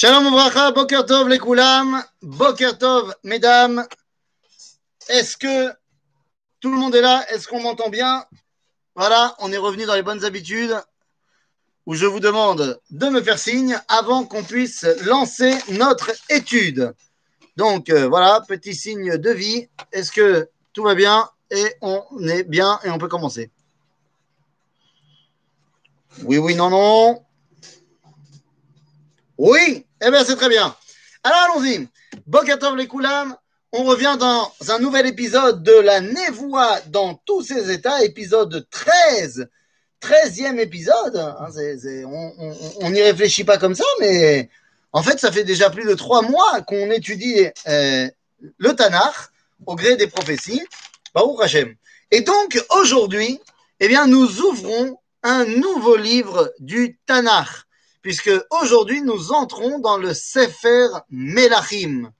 Shalom Obracha, Boker Tov les Koulam, Boker Tov, mesdames. Est-ce que tout le monde est là? Est-ce qu'on m'entend bien? Voilà, on est revenu dans les bonnes habitudes où je vous demande de me faire signe avant qu'on puisse lancer notre étude. Donc euh, voilà, petit signe de vie. Est-ce que tout va bien? Et on est bien et on peut commencer Oui, oui, non, non. Oui, eh bien c'est très bien. Alors allons-y. Bokatov les Koulam, on revient dans un nouvel épisode de la Névoie dans tous ses états, épisode 13. 13e épisode. Hein, on n'y réfléchit pas comme ça, mais en fait, ça fait déjà plus de trois mois qu'on étudie euh, le Tanakh au gré des prophéties. Baruch Hashem. Et donc, aujourd'hui, eh bien, nous ouvrons un nouveau livre du Tanakh puisque aujourd'hui nous entrons dans le Sefer Melachim.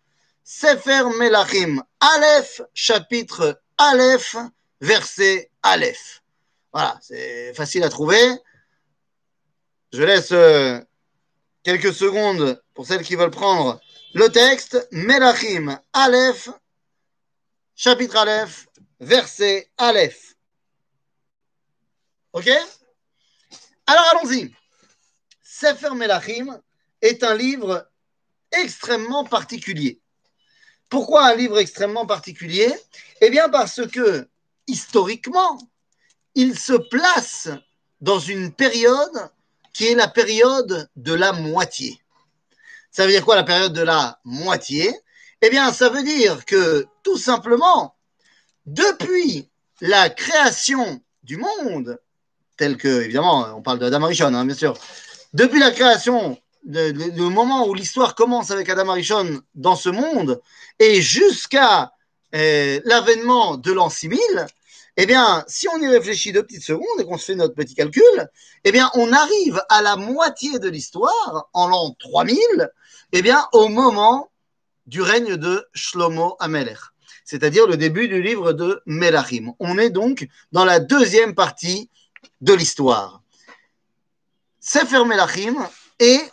Sefer Melachim, Aleph, chapitre Aleph, verset Aleph. Voilà, c'est facile à trouver. Je laisse euh, quelques secondes pour celles qui veulent prendre le texte. Melachim, Aleph, chapitre Aleph, verset Aleph. Ok? Alors allons-y. Sefer Melachim est un livre extrêmement particulier. Pourquoi un livre extrêmement particulier? Eh bien parce que, historiquement, il se place dans une période qui est la période de la moitié. Ça veut dire quoi la période de la moitié? Eh bien, ça veut dire que, tout simplement, depuis la création du monde, tel que, évidemment, on parle de Adam Arishon, hein, bien sûr, depuis la création, le, moment où l'histoire commence avec Adam Arishon dans ce monde, et jusqu'à euh, l'avènement de l'an 6000, eh bien, si on y réfléchit deux petites secondes et qu'on se fait notre petit calcul, eh bien, on arrive à la moitié de l'histoire, en l'an 3000, eh bien, au moment du règne de Shlomo Amelech, c'est-à-dire le début du livre de Melachim. On est donc dans la deuxième partie de l'histoire. Sefer Melachim est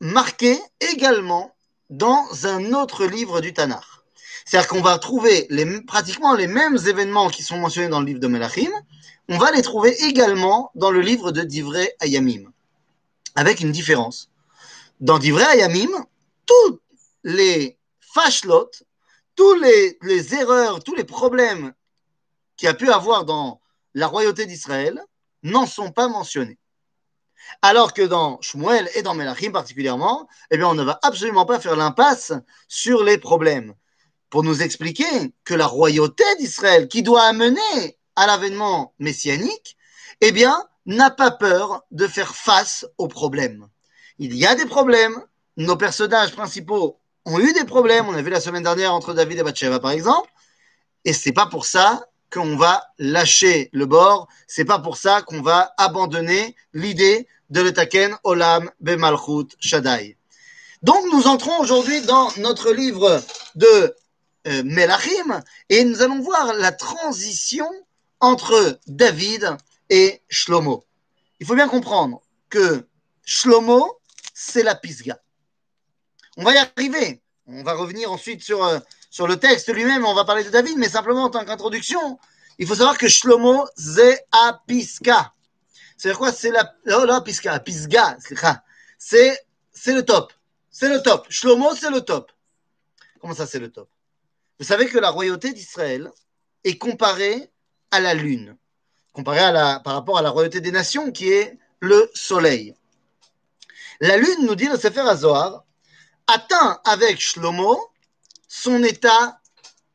marqué également dans un autre livre du Tanakh. C'est-à-dire qu'on va trouver pratiquement les mêmes événements qui sont mentionnés dans le livre de Melachim, on va les trouver également dans le livre de Divrei Ayamim, avec une différence. Dans Divrei Ayamim, tous les fashlot, tous les, les erreurs, tous les problèmes qu'il y a pu avoir dans la royauté d'Israël n'en sont pas mentionnés. Alors que dans Shmuel et dans Melachim particulièrement, eh bien, on ne va absolument pas faire l'impasse sur les problèmes. Pour nous expliquer que la royauté d'Israël, qui doit amener à l'avènement messianique, eh bien, n'a pas peur de faire face aux problèmes. Il y a des problèmes. Nos personnages principaux ont eu des problèmes. On a vu la semaine dernière entre David et Bathsheba, par exemple. Et c'est pas pour ça qu'on va lâcher le bord. C'est pas pour ça qu'on va abandonner l'idée de l'Etaken Olam Bemalchut Shaddai. Donc, nous entrons aujourd'hui dans notre livre de euh, Melachim et nous allons voir la transition entre David et Shlomo. Il faut bien comprendre que Shlomo, c'est la Pisga. On va y arriver. On va revenir ensuite sur, euh, sur le texte lui-même, on va parler de David, mais simplement en tant qu'introduction, il faut savoir que Shlomo, c'est à Pisga. C'est quoi C'est la. Oh là, Pisga, Pisga, c'est le top. C'est le top. Shlomo, c'est le top. Comment ça, c'est le top? Vous savez que la royauté d'Israël est comparée à la lune, comparée par rapport à la royauté des nations qui est le soleil. La lune, nous dit le Sefer Azohar, atteint avec Shlomo son état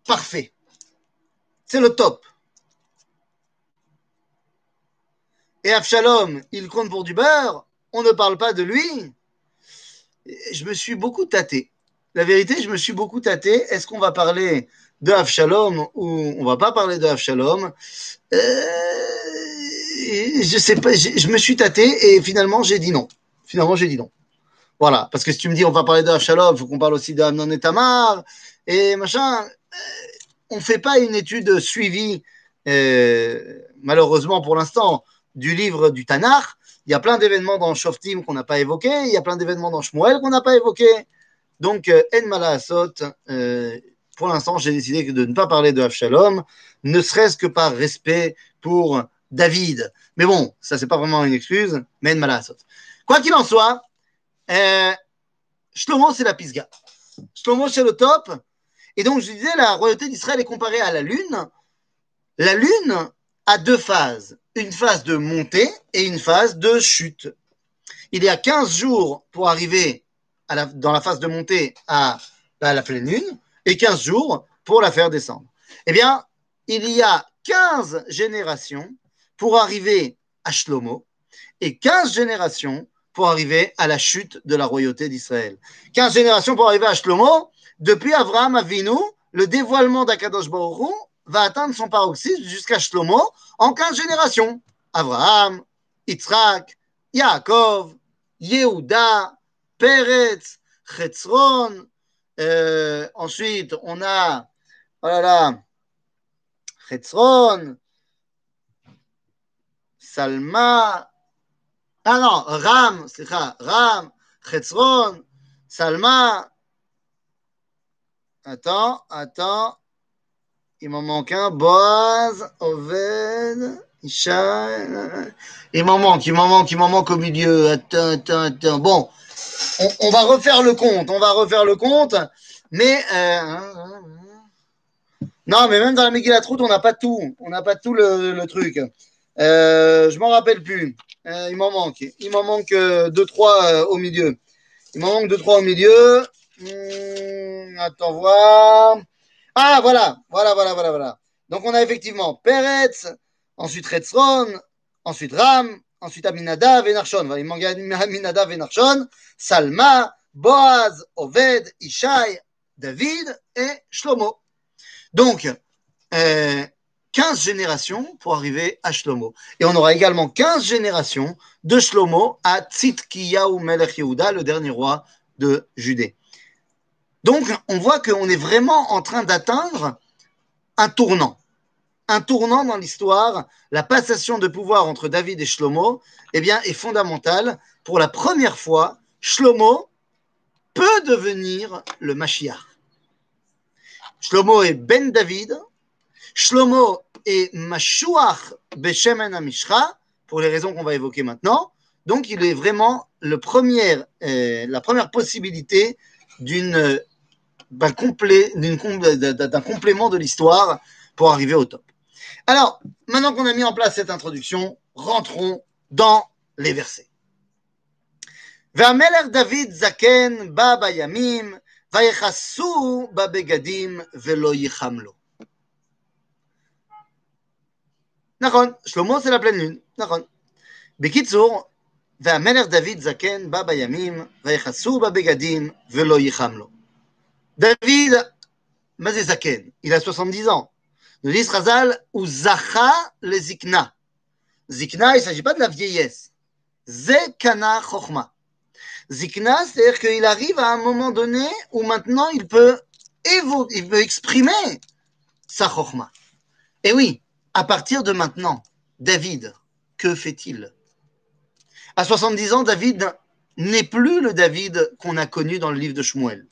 parfait. C'est le top. Et Avshalom, il compte pour du beurre, on ne parle pas de lui. Je me suis beaucoup tâté. La vérité, je me suis beaucoup tâté. Est-ce qu'on va parler de Avshalom ou on va pas parler de Avshalom? Euh, Je sais pas, je me suis tâté et finalement j'ai dit non. Finalement j'ai dit non. Voilà, parce que si tu me dis on va parler de Avshalom, il faut qu'on parle aussi d'Amnon et Tamar et machin. Euh, on fait pas une étude suivie, euh, malheureusement pour l'instant, du livre du Tanakh, Il y a plein d'événements dans Shoftim qu'on n'a pas évoqués, il y a plein d'événements dans Shmuel qu'on n'a pas évoqués. Donc, euh, En Malaasot, euh, pour l'instant, j'ai décidé de ne pas parler de Avshalom, ne serait-ce que par respect pour David. Mais bon, ça, c'est pas vraiment une excuse, mais En. Quoi qu'il en soit, euh, Shlomo, c'est la pisga. Shlomo, c'est le top. Et donc, je disais, la royauté d'Israël est comparée à la lune. La lune a deux phases. Une phase de montée et une phase de chute. Il y a 15 jours pour arriver à la- dans la phase de montée à, à la pleine lune et 15 jours pour la faire descendre. Eh bien, il y a 15 générations pour arriver à Shlomo et 15 générations pour arriver à la chute de la royauté d'Israël. 15 générations pour arriver à Shlomo, depuis Abraham Avinu, le dévoilement d'Akadosh Baruch va atteindre son paroxysme jusqu'à Shlomo en 15 générations. Abraham, Yitzhak, Yaakov, Yehuda, Peretz, Chetzron. Euh, ensuite, on a, oh là là, Chetzron, Salma, ah non, Ram, c'est Ram, Chetzron, Salma. Attends, attends. Il m'en manque un. Boaz, Oved, Isha. Il m'en manque, il m'en manque, il m'en manque au milieu. Attends, attends, attends. Bon, on, va refaire le compte, on va refaire le compte. Mais, euh, non, mais même dans la Megillat Ruth, on n'a pas tout. On n'a pas tout le, le truc. Euh, je m'en rappelle plus. Euh, il m'en manque. Il m'en manque euh, deux, trois euh, au milieu. Il m'en manque deux, trois au milieu. Hmm, attends voir. Ah, voilà, voilà, voilà, voilà, voilà. Donc, on a effectivement Peretz, ensuite Retzron, ensuite Ram, ensuite Aminadav et il manque Aminadav et Salma, Boaz, Oved, Ishai, David et Shlomo. Donc, euh, 15 générations pour arriver à Shlomo. Et on aura également 15 générations de Shlomo à Tzidkiyahu Melech le dernier roi de Judée. Donc, on voit qu'on est vraiment en train d'atteindre un tournant. Un tournant dans l'histoire. La passation de pouvoir entre David et Shlomo eh bien, est fondamentale. Pour la première fois, Shlomo peut devenir le Mashiach. Shlomo est Ben David. Shlomo est Mashuach Beshemen Amishra, pour les raisons qu'on va évoquer maintenant. Donc, il est vraiment le premier, euh, la première possibilité d'une d'un complé- d'une com- d'un- d'un complément de l'histoire pour arriver au top. Alors, maintenant qu'on a mis en place cette introduction, rentrons dans les versets. והמלך דוד זקן בא בימים, ויכסו בבגדים ולא ייחם נכון, שלמה c'est la pleine lune, נכון. בקיצור, והמלך דוד זקן בא בימים, ויכסו בבגדים ולא ייחם לו. David, מה זה זקן? Il a 70 ans. Nous dit Razal, ou zacha le zikna. Zikna, il ne s'agit pas de la vieillesse. Zekana chokhma. Zikna, c'est-à-dire qu'il arrive à un moment donné où maintenant il peut, évo- il peut exprimer sa chokhma. Et oui, à partir de maintenant, David, que fait-il? À 70 ans, David n'est plus le David qu'on a connu dans le livre de Shmuel.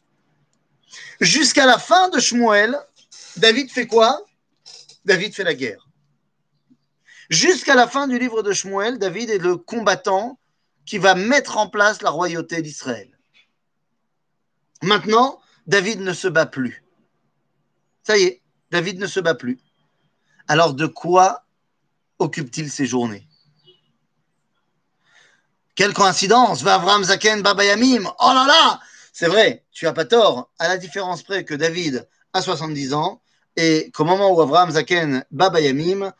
Jusqu'à la fin de Shmuel, David fait quoi? David fait la guerre. Jusqu'à la fin du livre de Shmuel, David est le combattant qui va mettre en place la royauté d'Israël. Maintenant, David ne se bat plus. Ça y est, David ne se bat plus. Alors de quoi occupe-t-il ses journées? Quelle coïncidence! Abraham Zaken Babayamim Oh là là! C'est vrai, tu as pas tort, à la différence près que David a 70 ans et qu'au moment où Abraham Zaken Babayamim,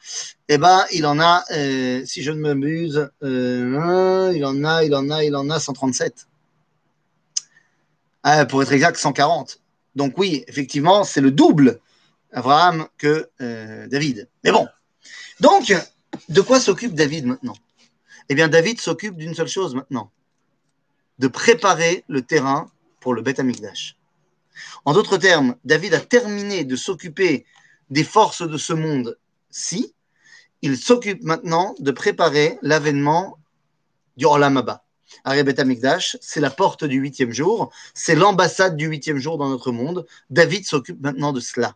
eh ben, il en a, euh, si je ne m'abuse, euh, il en a, il en a, il en a 137. Ah, pour être exact, 140. Donc oui, effectivement, c'est le double Abraham que euh, David. Mais bon. Donc, de quoi s'occupe David maintenant? Eh bien, David s'occupe d'une seule chose maintenant de préparer le terrain pour le Beth Amikdash. En d'autres termes, David a terminé de s'occuper des forces de ce monde-ci. Il s'occupe maintenant de préparer l'avènement du Olam Abba. Arabet Amikdash, c'est la porte du huitième jour, c'est l'ambassade du huitième jour dans notre monde. David s'occupe maintenant de cela.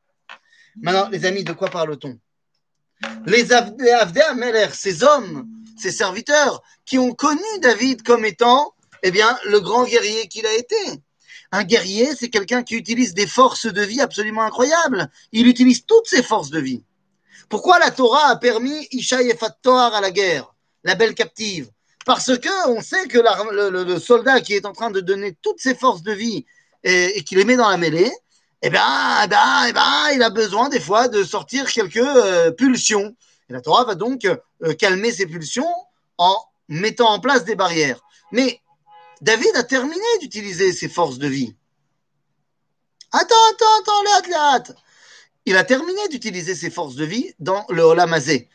Maintenant, les amis, de quoi parle-t-on? Les Avdé Amelech, ces hommes, ces serviteurs, qui ont connu David comme étant, eh bien, le grand guerrier qu'il a été. Un guerrier, c'est quelqu'un qui utilise des forces de vie absolument incroyables. Il utilise toutes ses forces de vie. Pourquoi la Torah a permis Isha Toar à la guerre, la belle captive? Parce que on sait que le, soldat qui est en train de donner toutes ses forces de vie et qui les met dans la mêlée, eh bien, eh ben, eh ben, il a besoin des fois de sortir quelques euh, pulsions. Et la Torah va donc euh, calmer ces pulsions en mettant en place des barrières. Mais David a terminé d'utiliser ses forces de vie. Attends, attends, attends, là. Il a terminé d'utiliser ses forces de vie dans le Olamazé.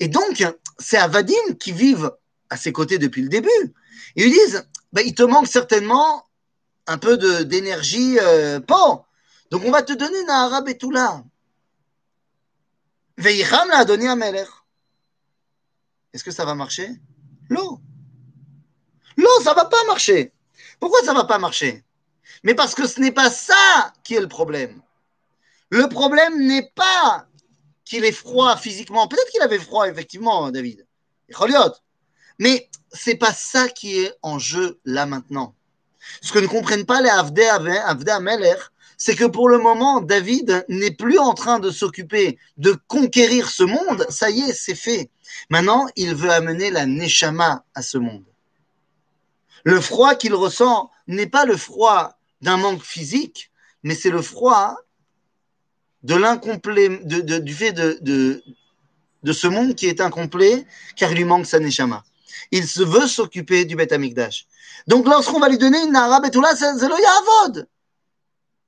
Et donc, c'est Avadim qui vivent à ses côtés depuis le début. Ils lui disent, bah, il te manque certainement un peu d'énergie euh, donc on va te donner Nahara Betula. Veicham l'a donné à Melech. Est-ce que ça va marcher? L'eau. L'eau, ça va pas marcher. Pourquoi ça va pas marcher? Mais parce que ce n'est pas ça qui est le problème. Le problème n'est pas qu'il est froid physiquement. Peut-être qu'il avait froid, effectivement, David. Mais c'est pas ça qui est en jeu là maintenant. Ce que ne comprennent pas les Avdé Amelech, c'est que pour le moment, David n'est plus en train de s'occuper de conquérir ce monde. Ça y est, c'est fait. Maintenant, il veut amener la Neshama à ce monde. Le froid qu'il ressent n'est pas le froid d'un manque physique, mais c'est le froid de l'incomplet, du fait de, ce monde qui est incomplet, car il lui manque sa Neshama. Il veut s'occuper du Beth Amikdash. Donc, lorsqu'on va lui donner une tout là, c'est Zelo Yavod.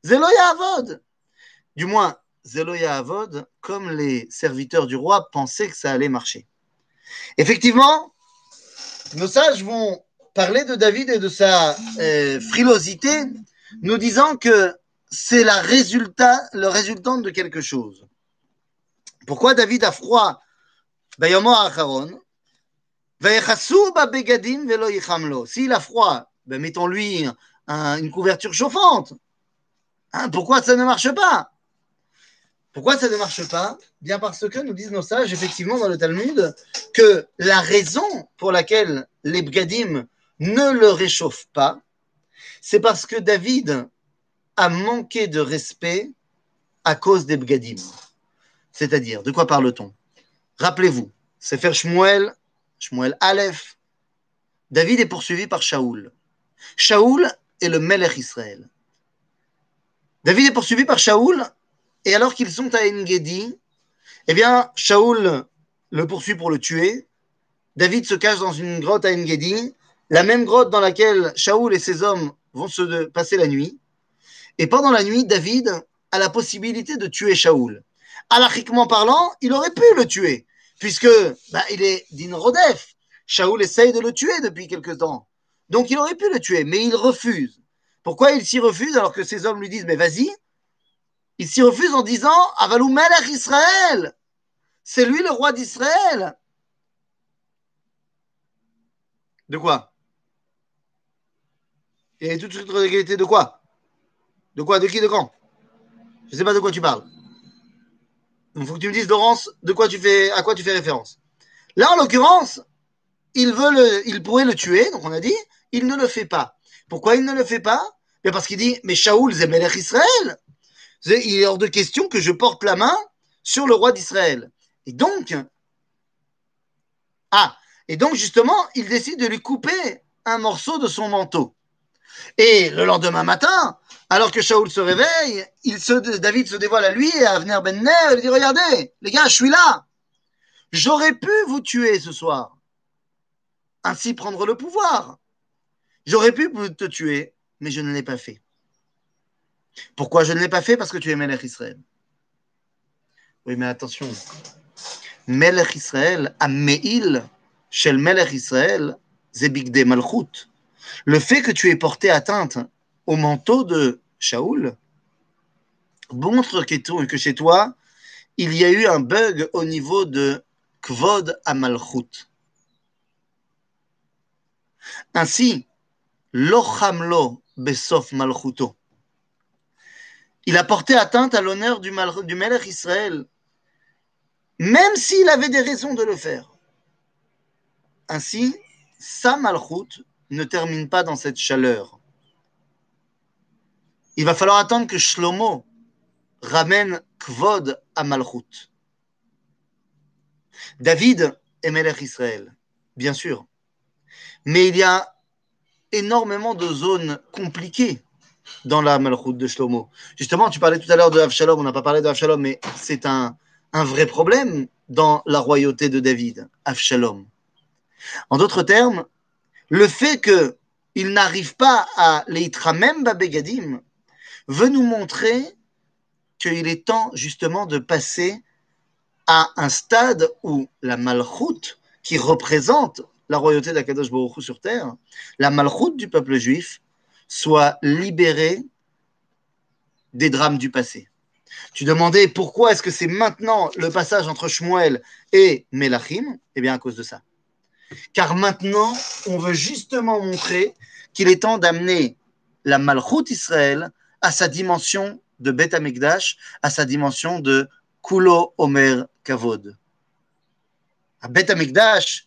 Zelo Avod. Du moins, Zelo Avod, comme les serviteurs du roi pensaient que ça allait marcher. Effectivement, nos sages vont parler de David et de sa euh, frilosité, nous disant que c'est la résultat, le résultant de quelque chose. Pourquoi David a froid? S'il a froid, ben mettons-lui une couverture chauffante. Hein, pourquoi ça ne marche pas? Pourquoi ça ne marche pas? Bien parce que nous disent nos sages, effectivement, dans le Talmud, que la raison pour laquelle les Bgadim ne le réchauffent pas, c'est parce que David a manqué de respect à cause des Bgadim. C'est-à-dire, de quoi parle-t-on? Rappelez-vous, c'est faire Shmuel, Shmuel Aleph. David est poursuivi par Shaoul. Shaoul est le Melech Israël. David est poursuivi par Shaoul, et alors qu'ils sont à Engedi, eh bien, Shaoul le poursuit pour le tuer. David se cache dans une grotte à Engedi, la même grotte dans laquelle Shaoul et ses hommes vont se passer la nuit. Et pendant la nuit, David a la possibilité de tuer Shaoul. Alachiquement parlant, il aurait pu le tuer, puisque bah, il est d'Inrodef. Shaoul essaye de le tuer depuis quelque temps. Donc il aurait pu le tuer, mais il refuse. Pourquoi il s'y refuse alors que ses hommes lui disent Mais vas-y? Il s'y refuse en disant Avalou Melech Israël C'est lui le roi d'Israël. De quoi? Et tout de suite de quoi? De quoi? De qui? De quand? Je ne sais pas de quoi tu parles. Il faut que tu me dises, Laurence, de quoi tu fais, à quoi tu fais référence. Là, en l'occurrence, il, veut le, il pourrait le tuer, donc on a dit, il ne le fait pas. Pourquoi il ne le fait pas? Mais Parce qu'il dit, mais Shaoul, c'est Melech Israël. Il est hors de question que je porte la main sur le roi d'Israël. Et donc, ah, et donc justement, il décide de lui couper un morceau de son manteau. Et le lendemain matin, alors que Shaoul se réveille, David se dévoile à lui et à Avner Ben Ner, il dit, regardez, les gars, je suis là. J'aurais pu vous tuer ce soir. ainsi prendre le pouvoir. J'aurais pu te tuer, mais je ne l'ai pas fait. Pourquoi je ne l'ai pas fait? Parce que tu es Melech Israël. Oui, mais attention. Melech Israël, Ammeil, Shel Melech Israël, Zebigde Malchut. Le fait que tu aies porté atteinte au manteau de Shaoul montre que chez toi, il y a eu un bug au niveau de Kvod Amalchut. Ainsi, Malchuto. Il a porté atteinte à l'honneur du, du Melech Israël, même s'il avait des raisons de le faire. Ainsi, sa Malchut ne termine pas dans cette chaleur. Il va falloir attendre que Shlomo ramène Kvod à Malchut. David est Melech Israël, bien sûr. Mais il y a énormément de zones compliquées dans la Malchut de Shlomo. Justement, tu parlais tout à l'heure de Avshalom, on n'a pas parlé de Avshalom, mais c'est un, un vrai problème dans la royauté de David, Avshalom. En d'autres termes, le fait qu'il n'arrive pas à l'Eitramem Babegadim veut nous montrer qu'il est temps justement de passer à un stade où la Malchut, qui représente la royauté d'Akadosh Baruch sur terre, la Malchut du peuple juif, soit libérée des drames du passé. Tu demandais pourquoi est-ce que c'est maintenant le passage entre Shmuel et Melachim? Eh bien, à cause de ça. Car maintenant, on veut justement montrer qu'il est temps d'amener la Malchut Israël à sa dimension de Beth Amikdash, à sa dimension de Kulo Omer Kavod. À Beth Amikdash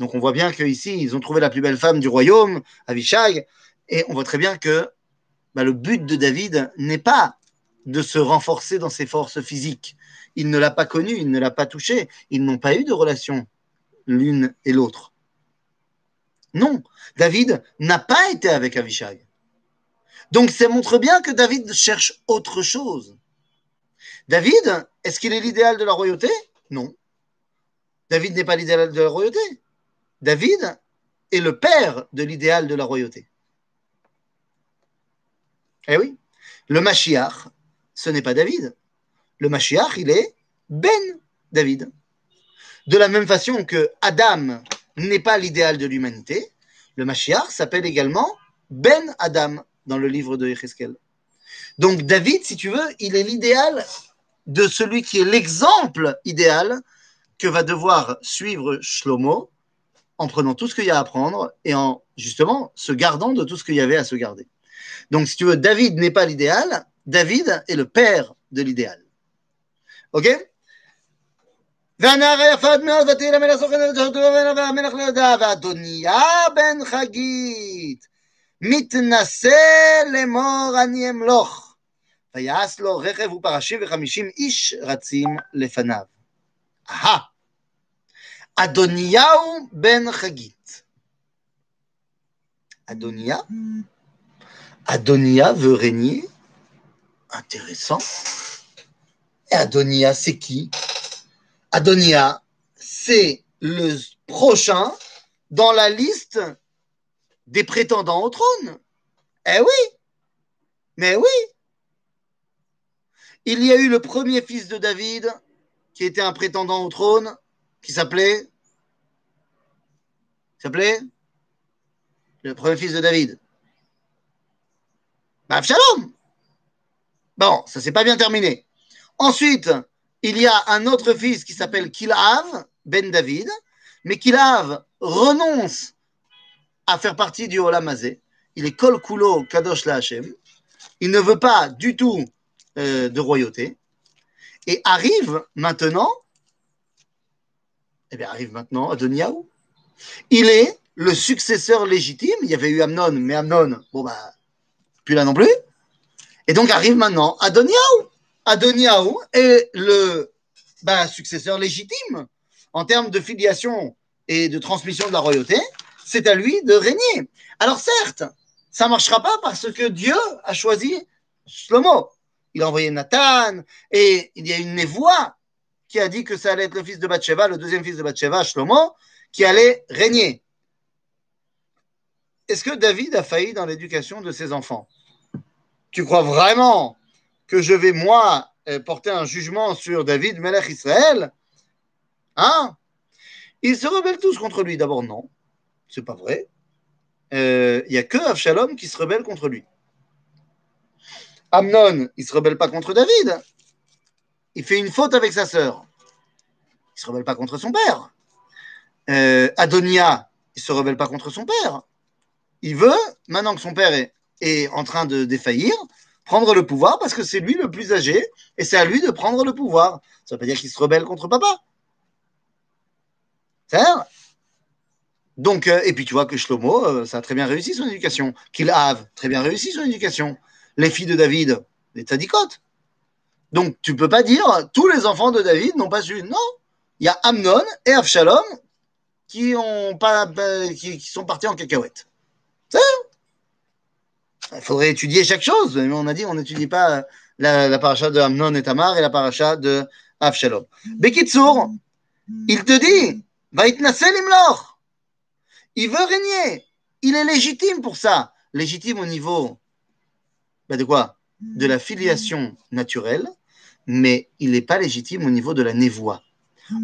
Donc on voit bien qu'ici, ils ont trouvé la plus belle femme du royaume, Avishag, et on voit très bien que bah, le but de David n'est pas de se renforcer dans ses forces physiques. Il ne l'a pas connue, il ne l'a pas touchée, ils n'ont pas eu de relation l'une et l'autre. Non, David n'a pas été avec Avishag. Donc ça montre bien que David cherche autre chose. David, est-ce qu'il est l'idéal de la royauté? Non. David n'est pas l'idéal de la royauté. David est le père de l'idéal de la royauté. Eh oui, le Mashiach, ce n'est pas David. Le Mashiach, il est Ben David. De la même façon que Adam n'est pas l'idéal de l'humanité, le Mashiach s'appelle également Ben Adam dans le livre de Yecheskel. Donc David, si tu veux, il est l'idéal de celui qui est l'exemple idéal que va devoir suivre Shlomo en prenant tout ce qu'il y a à prendre et en justement se gardant de tout ce qu'il y avait à se garder. Donc si tu veux, David n'est pas l'idéal, David est le père de l'idéal. Ok והנער היפה עד מאוד ותהי למלך סוכן והמלך לא ידע ואדוניה בן חגית מתנשא לאמור אני אמלוך ויעש לו רכב ופרשים וחמישים איש רצים לפניו. אהה, Adoniyahu ben Chagit. Adonia? Adonia veut régner. Intéressant. Et Adonia, c'est qui? Adonia, c'est le prochain dans la liste des prétendants au trône. Eh oui Mais oui Il y a eu le premier fils de David qui était un prétendant au trône, qui s'appelait s'appelait Le premier fils de David. Bah, Shalom. Bon, ça s'est pas bien terminé. Ensuite, il y a un autre fils qui s'appelle Kilav, Ben David, mais Kilav renonce à faire partie du Olamazé. Il est Kol Kulo Kadosh La Hashem. Il ne veut pas du tout euh, de royauté. Et arrive maintenant, eh bien, arrive maintenant Adoniaou. Il est le successeur légitime. Il y avait eu Amnon, mais Amnon, bon bah, plus là non plus. Et donc arrive maintenant Adoniaou. Adoniaou est le bah, successeur légitime en termes de filiation et de transmission de la royauté. C'est à lui de régner. Alors certes, ça ne marchera pas parce que Dieu a choisi Shlomo. Il a envoyé Nathan et il y a une névoie qui a dit que ça allait être le fils de Bathsheba, le deuxième fils de Bathsheba, Shlomo, qui allait régner. Est-ce que David a failli dans l'éducation de ses enfants? Tu crois vraiment que je vais, moi, euh, porter un jugement sur David, Melech Israël? Hein? Ils se rebellent tous contre lui. D'abord, non. C'est pas vrai. Euh, il n'y a que Avshalom qui se rebelle contre lui. Amnon, il ne se rebelle pas contre David. Il fait une faute avec sa sœur. Il ne se rebelle pas contre son père. Euh, Adonia, il ne se rebelle pas contre son père. Il veut, maintenant que son père est, en train de défaillir, prendre le pouvoir parce que c'est lui le plus âgé et c'est à lui de prendre le pouvoir. Ça veut pas dire qu'il se rebelle contre papa. C'est donc, euh, et puis tu vois que Shlomo, euh, ça a très bien réussi son éducation. A très bien réussi son éducation. Les filles de David, les tadicotes. Donc, tu peux pas dire tous les enfants de David n'ont pas su. Non, il y a Amnon et Avshalom qui, ont pas, bah, qui, sont partis en cacahuète. Il faudrait étudier chaque chose. Mais on a dit, on n'étudie pas la, paracha de Amnon et Tamar et la paracha de Avshalom. Bekitsour, il te dit. Il veut régner. Il est légitime pour ça. Légitime au niveau ben de quoi? De la filiation naturelle, mais il n'est pas légitime au niveau de la névoie.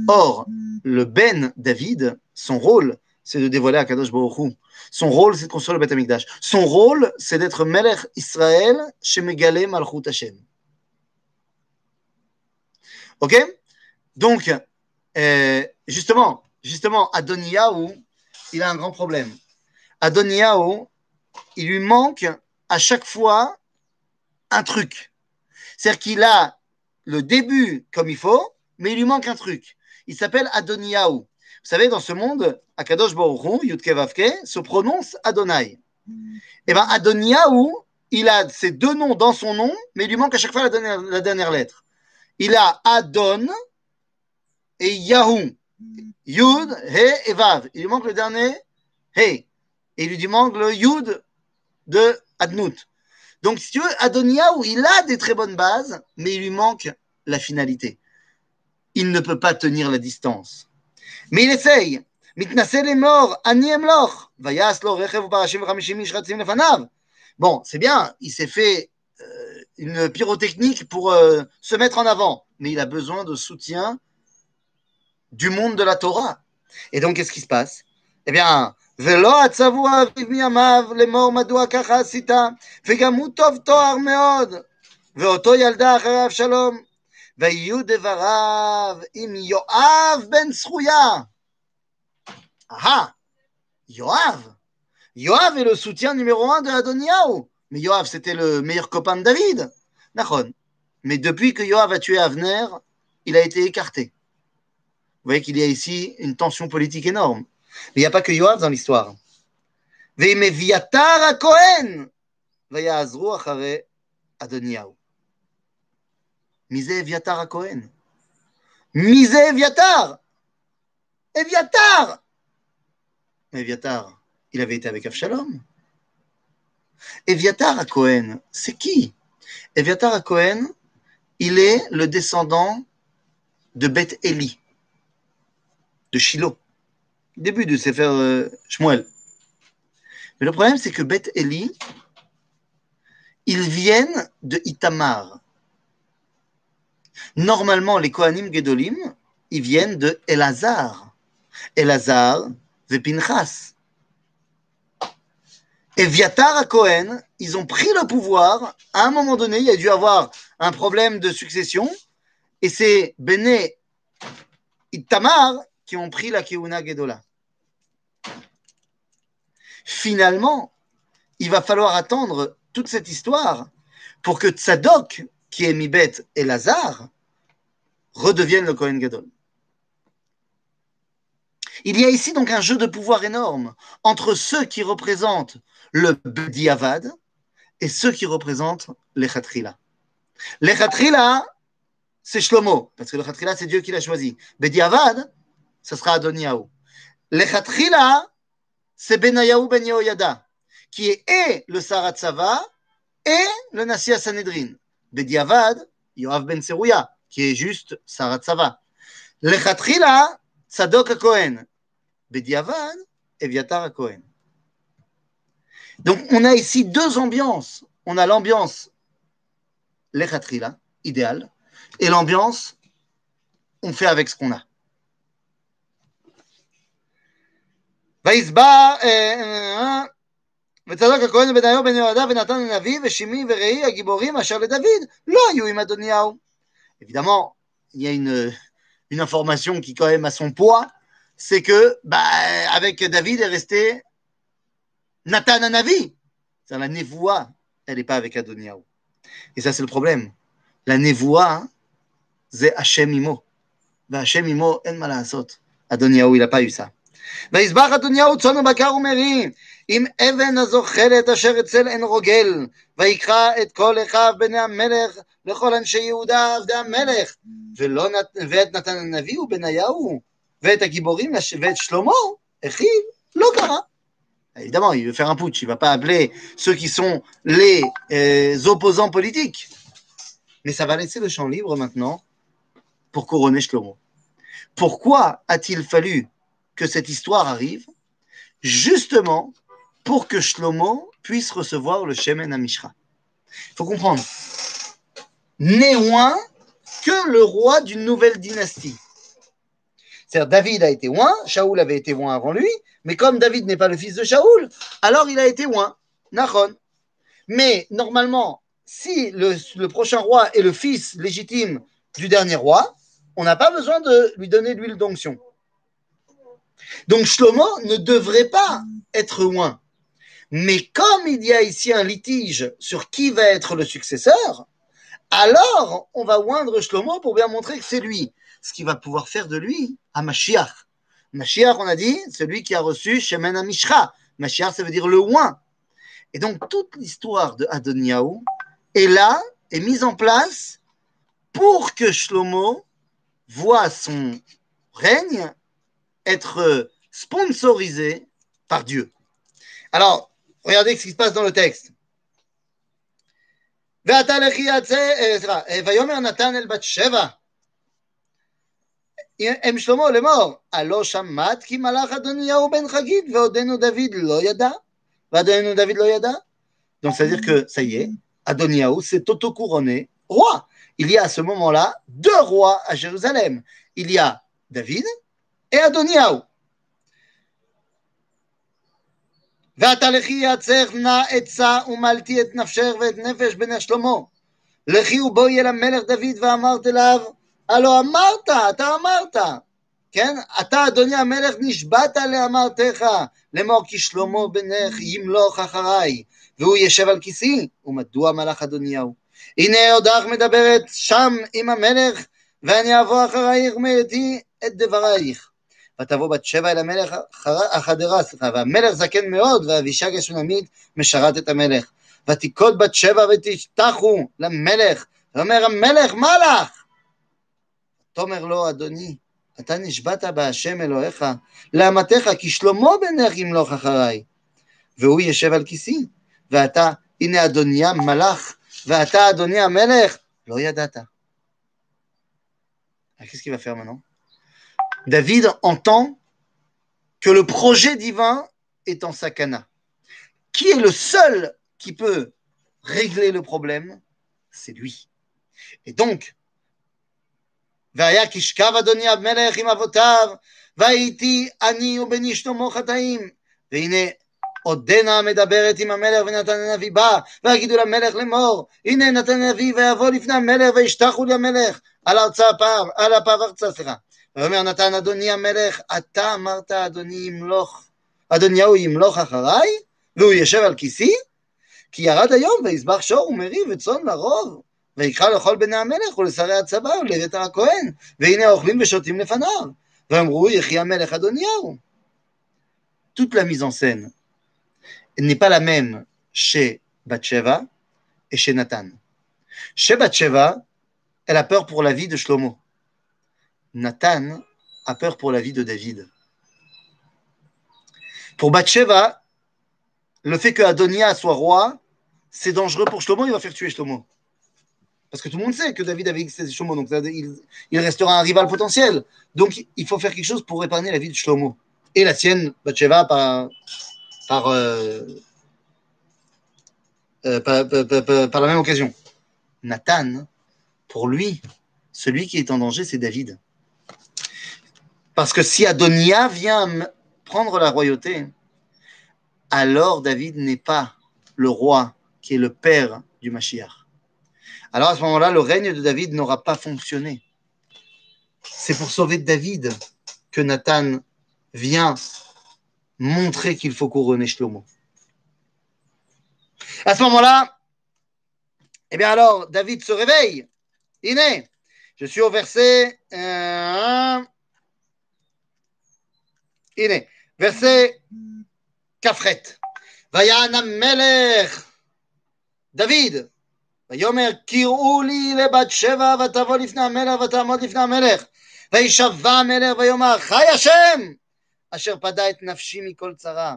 Or, le Ben David, son rôle, c'est de dévoiler Akadosh Baruch Son rôle, c'est de construire le Beth Amikdash. Son rôle, c'est d'être Melech Israël chez Megale Malchut Hashem. Ok? Donc, euh, justement, justement, Adoniyahu, il a un grand problème. Adoniao, il lui manque à chaque fois un truc. C'est-à-dire qu'il a le début comme il faut, mais il lui manque un truc. Il s'appelle Adoniao. Vous savez, dans ce monde, Akadosh Baruch Yudke Vavke, se prononce Adonai. Eh bien, Adoniao, il a ces deux noms dans son nom, mais il lui manque à chaque fois la dernière, la dernière lettre. Il a Adon et Yahou. Yud, He et Vav. Il lui manque le dernier He. Et il lui manque le Yud de Adnout. Donc, si tu veux, Adoniaou, il a des très bonnes bases, mais il lui manque la finalité. Il ne peut pas tenir la distance. Mais il essaye. Bon, c'est bien, il s'est fait euh, une pyrotechnique pour euh, se mettre en avant, mais il a besoin de soutien du monde de la Torah. Et donc, qu'est-ce qui se passe Eh bien, ולא עצבו אביו מימיו לאמור מדוע ככה עשית, וגם הוא טוב תואר מאוד, ואותו ילדה אחרי אבשלום, ויהיו דבריו עם יואב בן זכויה. אהה, יואב. Yoav est le soutien numéro un de Adoniaou. Mais Yoav, c'était le meilleur copain de David. Nachon. Mais depuis que Yoav a tué Avner, il a été écarté. Vous voyez qu'il y a ici une tension politique énorme. Mais il n'y a pas que Yoav dans l'histoire. Ve'meviatar Kohen vayazru achare Adoniyahu. Mise Eviatar Kohen. Mise Eviatar. Eviatar. Eviatar, il avait été avec Avshalom. Eviatar à Cohen, c'est qui? Eviatar à Cohen, il est le descendant de Beth Eli de Shiloh, début de Sefer euh, Shmuel. Mais le problème, c'est que Beth Eli, ils viennent de Itamar. Normalement, les Kohanim Gedolim, ils viennent de Elazar. Elazar et Pinchas. Et Viatar à Cohen, ils ont pris le pouvoir. À un moment donné, il y a dû avoir un problème de succession. Et c'est Bene Itamar qui ont pris la Keuna Gedola. Finalement, il va falloir attendre toute cette histoire pour que Tzadok, qui est Mibet et Lazare, redevienne le Kohen Gadol. Il y a ici donc un jeu de pouvoir énorme entre ceux qui représentent le Bediavad et ceux qui représentent les Khatrila. Les Khatrila, c'est Shlomo, parce que le Khatrila, c'est Dieu qui l'a choisi. Bediavad, ce sera Adoniaou. Les Khatrila, c'est Benayahu Ben Yehoyada, qui est le Saratsava et le Nassia Sanhedrin. Bediavad, Yoav Ben Serouya, qui est juste Saratsava. Les Khatrila, Sadok Cohen. Bediavad, Eviatar Cohen. Donc, on a ici deux ambiances. On a l'ambiance Lechatrila, idéal, et l'ambiance, on fait avec ce qu'on a. ויסבע, וצדוק הכהן ובניהו בן יהודה ונתן הנביא ושימי וראי הגיבורים אשר לדוד לא היו עם אדוניהו. Évidemment, il y a une, une information qui quand même a son poids, c'est que bah, avec David est resté Nathan Anavi. C'est la névoie, elle n'est pas avec Adoniaou. Et ça, c'est le problème. La névoie, c'est Hachem Imo. והשם עמו אין מה לעשות. אדוניהו, il n'a pas eu ça. ויזבח אדוניהו צאן ובקר ומרים, עם אבן הזוחלת אשר אצל עין רוגל, ויקרא את כל אחיו בני המלך לכל אנשי יהודה עבדי המלך, ולא נת... ואת נתן הנביא ובניהו, ואת הגיבורים ואת שלמה, אחיו, לא קרא. Évidemment, il veut faire un putsch. Il ne va pas appeler ceux qui sont les euh, opposants politiques. Mais ça va laisser le champ libre maintenant pour couronner Shlomo. Pourquoi a-t-il fallu que cette histoire arrive Justement pour que Shlomo puisse recevoir le Shemen Amishra. Il faut comprendre. Néouin que le roi d'une nouvelle dynastie. C'est-à-dire, David a été oint, Shaoul avait été oint avant lui, mais comme David n'est pas le fils de Shaoul, alors il a été oint, Nachon. Mais normalement, si le, prochain roi est le fils légitime du dernier roi, on n'a pas besoin de lui donner l'huile d'onction. Donc Shlomo ne devrait pas être oint. Mais comme il y a ici un litige sur qui va être le successeur, alors on va oindre Shlomo pour bien montrer que c'est lui ce qui va pouvoir faire de lui un Mashiach. Mashiach, on a dit, celui qui a reçu Shemen Amishra. Mashiach, ça veut dire le oin. Et donc, toute l'histoire de Adoniaou est là, est mise en place pour que Shlomo voit son règne être sponsorisé par Dieu. Alors, regardez ce qui se passe dans le texte. אם שלמה לאמור, הלא שמעת כי מלאך אדוניהו בן חגית ועודנו דוד לא ידע? ועודנו דוד לא ידע? Donc ça veut dire que ça y est, Adoniaou s'est auto-couronné roi. Il y a à ce moment-là deux rois à Jérusalem. Il y a David et Adoniaou. ואתה לכי יעצך נא עצה ומלתי את נפשך ואת נפש בני שלמה. לכי ובואי אל המלך דוד ואמרת אליו הלא אמרת, אתה אמרת, כן? אתה, אדוני המלך, נשבעת לאמרתך, לאמור כי שלמה בנך ימלוך אחריי, והוא ישב על כיסי, ומדוע מלך אדוניהו? הנה עודך מדברת שם עם המלך, ואני אבוא אחרייך ומאתי את דברייך. ותבוא בת שבע אל המלך החדרה, סליחה, והמלך זקן מאוד, ואבישג השונמית משרת את המלך. ותיכות בת שבע ותשתחו למלך, ואומר המלך מה לך? תאמר לו, אדוני, אתה נשבעת בהשם אלוהיך, לאמתך, כי שלמה בנך ימלוך אחריי. והוא ישב על כיסי, ואתה, הנה אדוניה מלך, ואתה אדוני המלך, לא ידעת. Faire maintenant David entend que le projet divin est en sakana. Qui est le seul qui peut régler le problème C'est lui. Et donc, והיה כשכב אדוני המלך עם אבותיו, והייתי אני ובני שלמה חטאים. והנה עודנה מדברת עם המלך ונתן הנביא בא, ויגידו למלך לאמור, הנה נתן הנביא ויבוא לפני המלך וישתחו למלך על ארצה הפעם, על הפעם ארצה, סליחה. ואומר נתן אדוני המלך, אתה אמרת אדוני ימלוך, אדוניהו ימלוך אחריי, והוא יושב על כיסי? כי ירד היום ויזבח שור ומרי וצאן לרוב, ויקרא לכל בני המלך ולשרי הצבא ולבית הכהן, והנה אוכלים ושותים לפניו. Toute la mise en scène n'est pas la même chez Bathsheba et chez Nathan. Chez elle a peur pour la vie de Shlomo. Nathan a peur pour la vie de David. Pour Bathsheba, le fait que Adonia soit roi, c'est dangereux pour Shlomo, il va faire tuer Shlomo. Parce que tout le monde sait que David avait excès Shlomo, donc il, restera un rival potentiel. Donc il faut faire quelque chose pour épargner la vie de Shlomo. Et la sienne, Bathsheba, par, euh, euh, par, la même occasion. Nathan, pour lui, celui qui est en danger, c'est David. Parce que si Adonia vient prendre la royauté, alors David n'est pas le roi qui est le père du Mashiach. Alors à ce moment-là, le règne de David n'aura pas fonctionné. C'est pour sauver David que Nathan vient montrer qu'il faut couronner Shlomo. À ce moment-là, eh bien alors, David se réveille. Il est. Je suis au verset. Euh, est. Verset Kafret. Vayana Melech. David. ויאמר קראו לי לבת שבע ותבוא לפני המלך ותעמוד לפני המלך וישבע המלך ויאמר חי השם אשר פדה את נפשי מכל צרה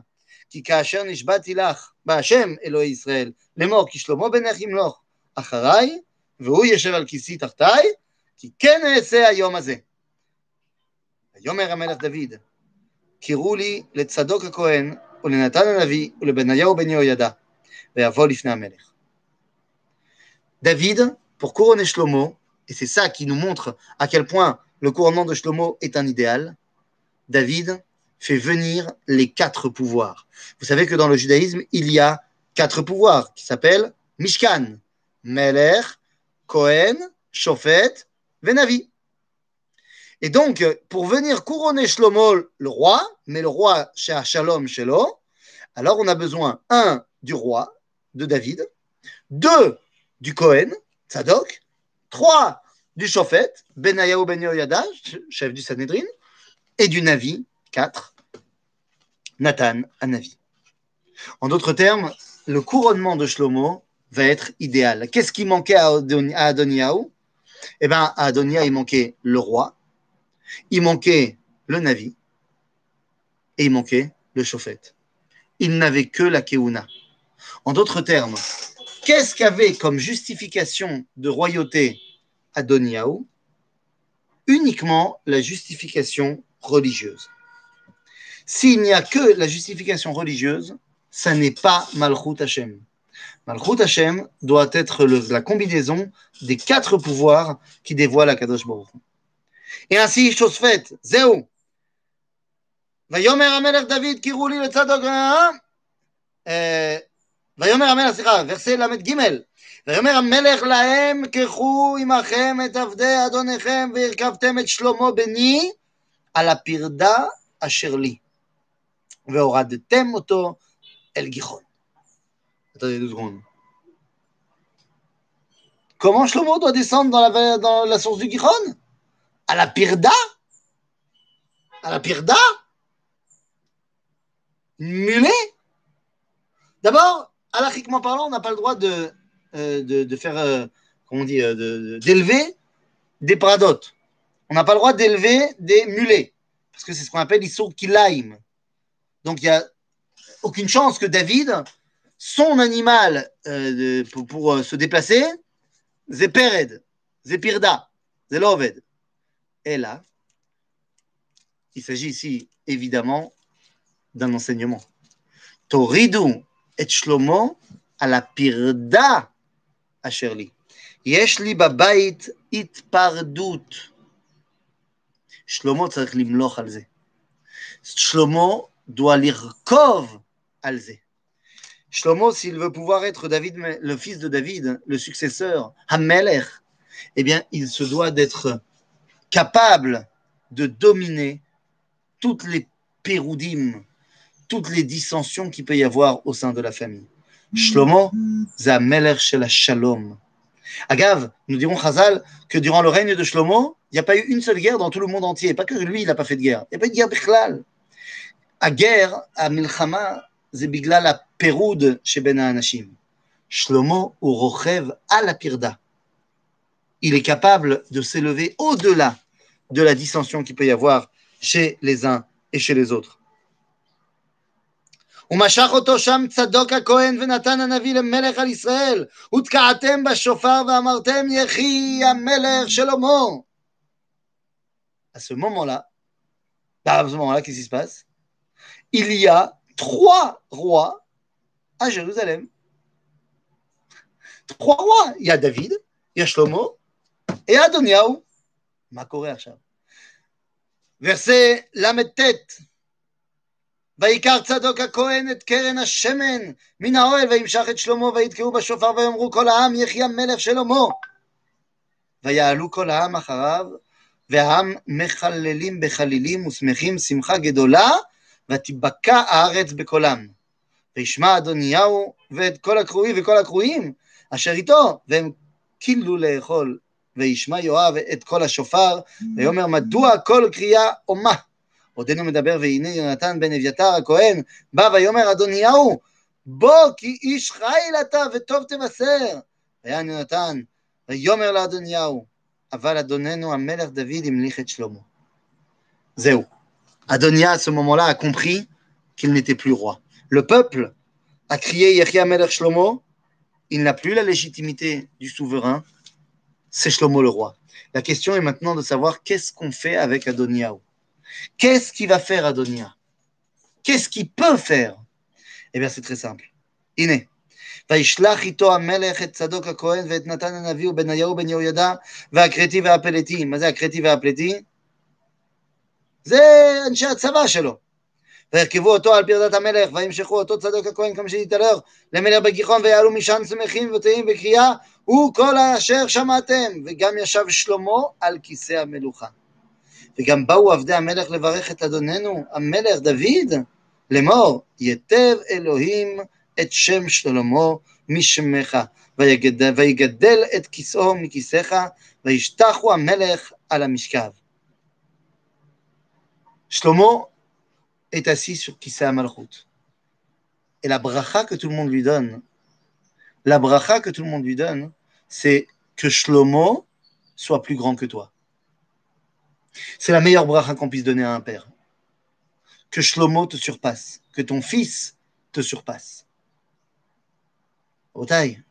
כי כאשר נשבעתי לך בהשם אלוהי ישראל לאמור כי שלמה בנך ימלוך אחריי והוא ישב על כיסי תחתיי כי כן אעשה היום הזה. ויאמר המלך דוד קראו לי לצדוק הכהן ולנתן הנביא ולבניהו בן יהוידע ויבוא לפני המלך. David, pour couronner Shlomo, et c'est ça qui nous montre à quel point le couronnement de Shlomo est un idéal, David fait venir les quatre pouvoirs. Vous savez que dans le judaïsme, il y a quatre pouvoirs qui s'appellent Mishkan, Meler, Kohen, Shofet, Venavi. Et donc, pour venir couronner Shlomo, le roi, mais le roi chez Shalom Shelo, alors on a besoin, un, du roi, de David, deux, du Cohen, Tzadok, trois du Shofet, Benayahu Ben Yoyada, chef du Sanhedrin, et du Navi, quatre, Nathan Navi. En d'autres termes, le couronnement de Shlomo va être idéal. Qu'est-ce qui manquait à Adoniaou? Eh bien, à Adonia, il manquait le roi, il manquait le Navi, et il manquait le Shofet. Il n'avait que la Keuna. En d'autres termes, Qu'est-ce qu'avait comme justification de royauté Adoniaou Uniquement la justification religieuse. S'il n'y a que la justification religieuse, ça n'est pas Malchut Hashem. Malchut Hashem doit être la combinaison des quatre pouvoirs qui dévoilent la Kadosh Baruch. Chose faite, Zéou. ויאמר המלך דוד קראו לי לצד ויאמר המלך, סליחה, ורסי ל"ג, ויאמר המלך להם, קחו עמכם את עבדי אדוניכם, והרכבתם את שלמה בני על הפרדה אשר לי, והורדתם אותו אל גיחון. Comment Shlomo doit descendre dans la, dans la source du Giron À la Pirda? À la Pirda? Mulet? D'abord, alachiquement parlant, on n'a pas le droit de, euh, faire, euh, comment on euh, d'élever des pradotes. On n'a pas le droit d'élever des mulets, parce que c'est ce qu'on appelle l'issour kilaim. Donc il n'y a aucune chance que David, son animal pour, se déplacer, Zepirda, Zeloved. Et là, il s'agit ici évidemment d'un enseignement. Toridou et Shlomo à la pirda à Shirley. יש לי בבית התפרדות. שלמה צריך למלוך על זה. שלמה doit לרכוב על זה. Shlomo, s'il veut pouvoir être David, le fils de David, le successeur, Hamelech, eh bien, il se doit d'être capable de dominer toutes les péroudim, toutes les dissensions qu'il peut y avoir au sein de la famille. Shlomo, Melech shel Shalom. Agave, nous dirons Chazal que durant le règne de Shlomo, il n'y a pas eu une seule guerre dans tout le monde entier. Pas que lui, il n'a pas fait de guerre. Il n'y a pas eu de guerre Bichlal. À guerre, à Milchama, c'est bigla la péroude chez Ben. Shlomo ou Rochev à la pirda Il est capable de s'élever au-delà de la dissension qu'il peut y avoir chez les uns et chez les autres. ומשך אותו שם צדוק הכהן ונתן הנביא למלך על ישראל ותקעתם בשופר ואמרתם יחי המלך שלמה. À ce moment-là, à ce moment-là, qu'est-ce qui se passe Il y a trois rois à Jérusalem. Trois rois. Il y a David, il y a Shlomo et Adoniaou. Ma Verset Lametet. ויקר צדוק הכהן את קרן השמן מן האוהל וימשך את שלמה ויתקעו בשופר ויאמרו כל העם יחי המלך שלמה ויעלו כל העם אחריו והעם מחללים בחלילים ושמחים שמחה גדולה ותיבקע הארץ בקולם וישמע אדוניהו ואת כל הקרואים וכל הקרואים אשר איתו והם כילו לאכול וישמע יואב את כל השופר ויאמר מדוע כל קריאה אומה עודנו מדבר, והנה יונתן בן אביתר הכהן, בא ויאמר אדוניהו, בוא כי איש חיל אתה וטוב תבשר. ויען יונתן, ויאמר לאדוניהו, אבל אדוננו המלך דוד המליך את שלמה. זהו. Adonia, à ce moment-là, a compris qu'il n'était plus roi. Le peuple a crié Yechia Melech Shlomo, il n'a plus la légitimité du souverain, c'est Shlomo le roi. La question est maintenant de savoir qu'est-ce qu'on fait avec Adoniaou. Qu'est-ce qu'il va faire Adonia Qu'est-ce qu'il peut faire Eh bien, c'est très simple. Iné. וישלח איתו המלך את צדוק הכהן ואת נתן הנביא ובניהו בן יהוידע והכרתי והפלטי. מה זה הכרתי והפלטי? זה אנשי הצבא שלו. וירכבו אותו על פרדת המלך וימשכו אותו צדוק הכהן כמה שנתעלר למלך בגיחון ויעלו משען שמחים ותהים בקריאה וכל אשר שמעתם וגם ישב שלמה על כיסא המלוכה. וגם באו עבדי המלך לברך את אדוננו, המלך דוד, לאמור, יתב אלוהים את שם שלמה משמך, ויגדל, ויגדל את כיסאו מכיסאך, וישתחו המלך על המשכב. Shlomo est assis sur Kissa Malchut. Et la bracha que tout le monde lui donne, la bracha que tout le monde lui donne, c'est que Shlomo soit plus grand que toi. C'est la meilleure bracha qu'on puisse donner à un père. Que Shlomo te surpasse, que ton fils te surpasse. Otaï,